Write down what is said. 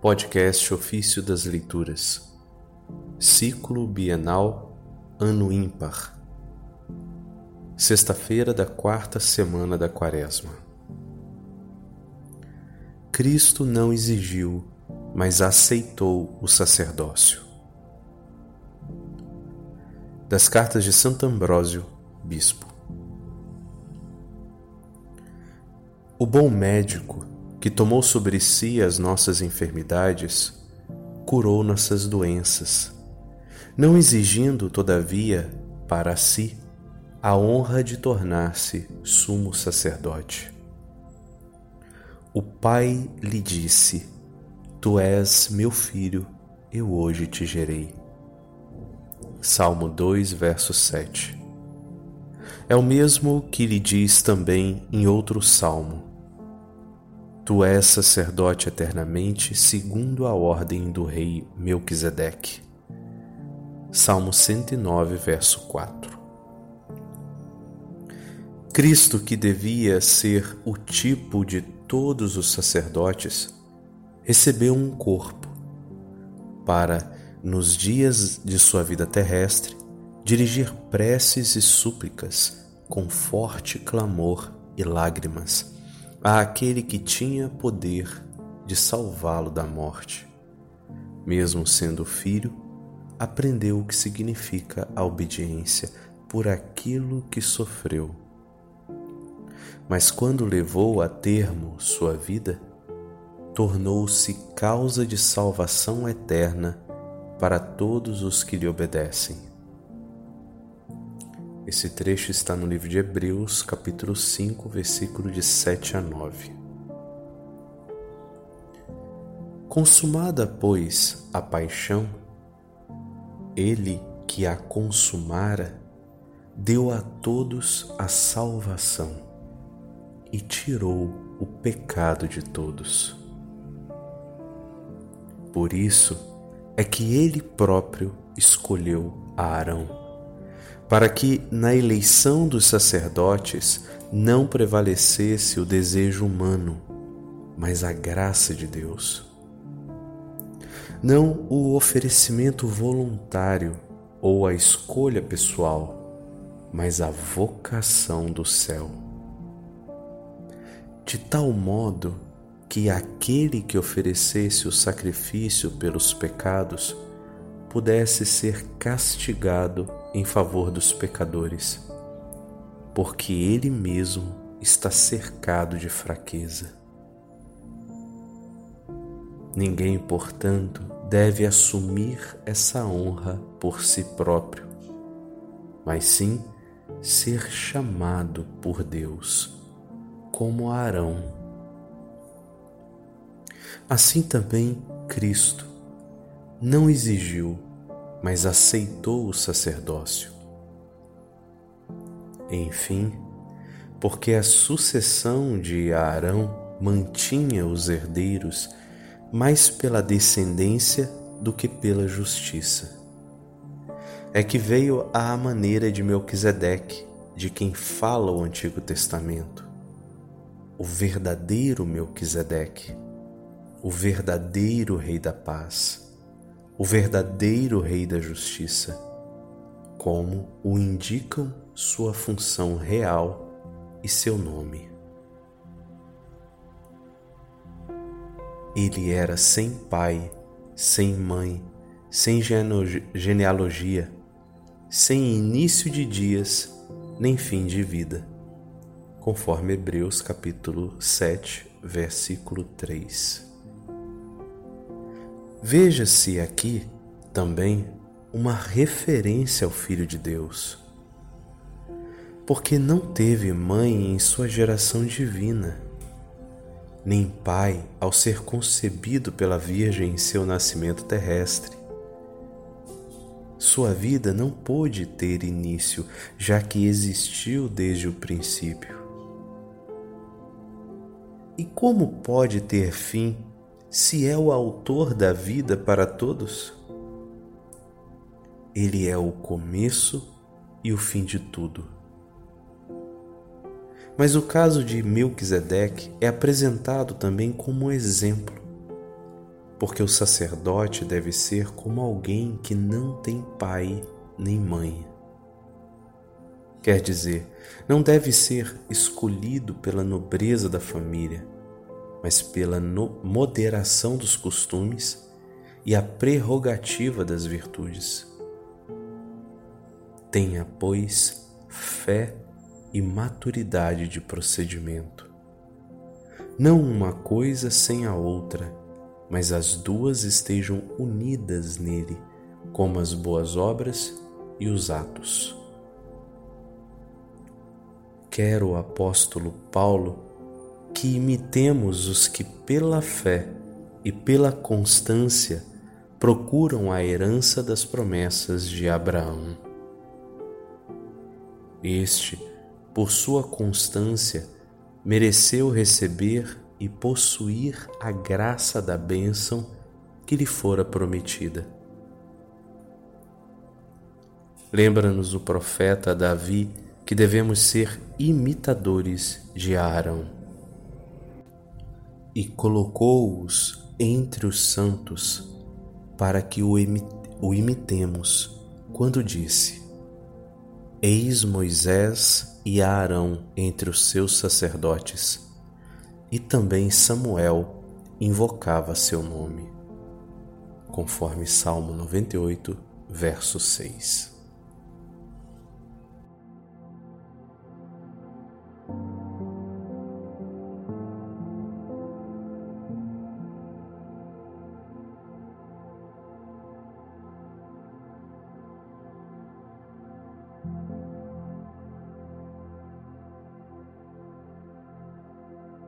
Podcast Ofício das Leituras, Ciclo Bienal, Ano Ímpar, Sexta-feira da quarta semana da Quaresma. Cristo não exigiu, mas aceitou o sacerdócio. Das cartas de Santo Ambrósio, Bispo. O bom médico que tomou sobre si as nossas enfermidades, curou nossas doenças, não exigindo, todavia, para si a honra de tornar-se sumo sacerdote. O Pai lhe disse: Tu és meu filho, eu hoje te gerei. Salmo 2, verso 7. É o mesmo que lhe diz também em outro salmo: Tu és sacerdote eternamente, segundo a ordem do rei Melquisedeque. Salmo 109, verso 4. Cristo, que devia ser o tipo de todos os sacerdotes, recebeu um corpo para, nos dias de sua vida terrestre, dirigir preces e súplicas com forte clamor e lágrimas àquele que tinha poder de salvá-lo da morte. Mesmo sendo filho, aprendeu o que significa a obediência por aquilo que sofreu. Mas quando levou a termo sua vida, tornou-se causa de salvação eterna para todos os que lhe obedecem. Esse trecho está no livro de Hebreus, capítulo 5, versículo de 7 a 9. Consumada, pois, a paixão, ele que a consumara, deu a todos a salvação e tirou o pecado de todos. Por isso é que ele próprio escolheu a Arão para que na eleição dos sacerdotes não prevalecesse o desejo humano, mas a graça de Deus. Não o oferecimento voluntário ou a escolha pessoal, mas a vocação do céu. De tal modo que aquele que oferecesse o sacrifício pelos pecados pudesse ser castigado em favor dos pecadores, porque ele mesmo está cercado de fraqueza. Ninguém, portanto, deve assumir essa honra por si próprio, mas sim ser chamado por Deus, como Arão. Assim também Cristo não exigiu mas aceitou o sacerdócio. Enfim, porque a sucessão de Arão mantinha os herdeiros mais pela descendência do que pela justiça. É que veio à maneira de Melquisedeque, de quem fala o Antigo Testamento, o verdadeiro Melquisedeque, o verdadeiro Rei da Paz o verdadeiro Rei da Justiça, como o indicam sua função real e seu nome. Ele era sem pai, sem mãe, sem genealogia, sem início de dias, nem fim de vida, conforme Hebreus capítulo 7, versículo 3. Veja-se aqui também uma referência ao Filho de Deus, porque não teve mãe em sua geração divina, nem pai ao ser concebido pela Virgem em seu nascimento terrestre. Sua vida não pôde ter início, já que existiu desde o princípio. E como pode ter fim se é o autor da vida para todos? Ele é o começo e o fim de tudo. Mas o caso de Melquisedeque é apresentado também como exemplo. porque o sacerdote deve ser como alguém que não tem pai nem mãe. Quer dizer, não deve ser escolhido pela nobreza da família, mas pela moderação dos costumes e a prerrogativa das virtudes. Tenha, pois, fé e maturidade de procedimento. Não uma coisa sem a outra, mas as duas estejam unidas nele, como as boas obras e os atos. Quer o apóstolo Paulo que imitemos os que pela fé e pela constância procuram a herança das promessas de Abraão. Este, por sua constância, mereceu receber e possuir a graça da bênção que lhe fora prometida. Lembra-nos o profeta Davi que devemos ser imitadores de Arão. E colocou-os entre os santos para que o, imitemos, quando disse: Eis Moisés e Arão entre os seus sacerdotes e também Samuel invocava seu nome, conforme Salmo 98, verso 6.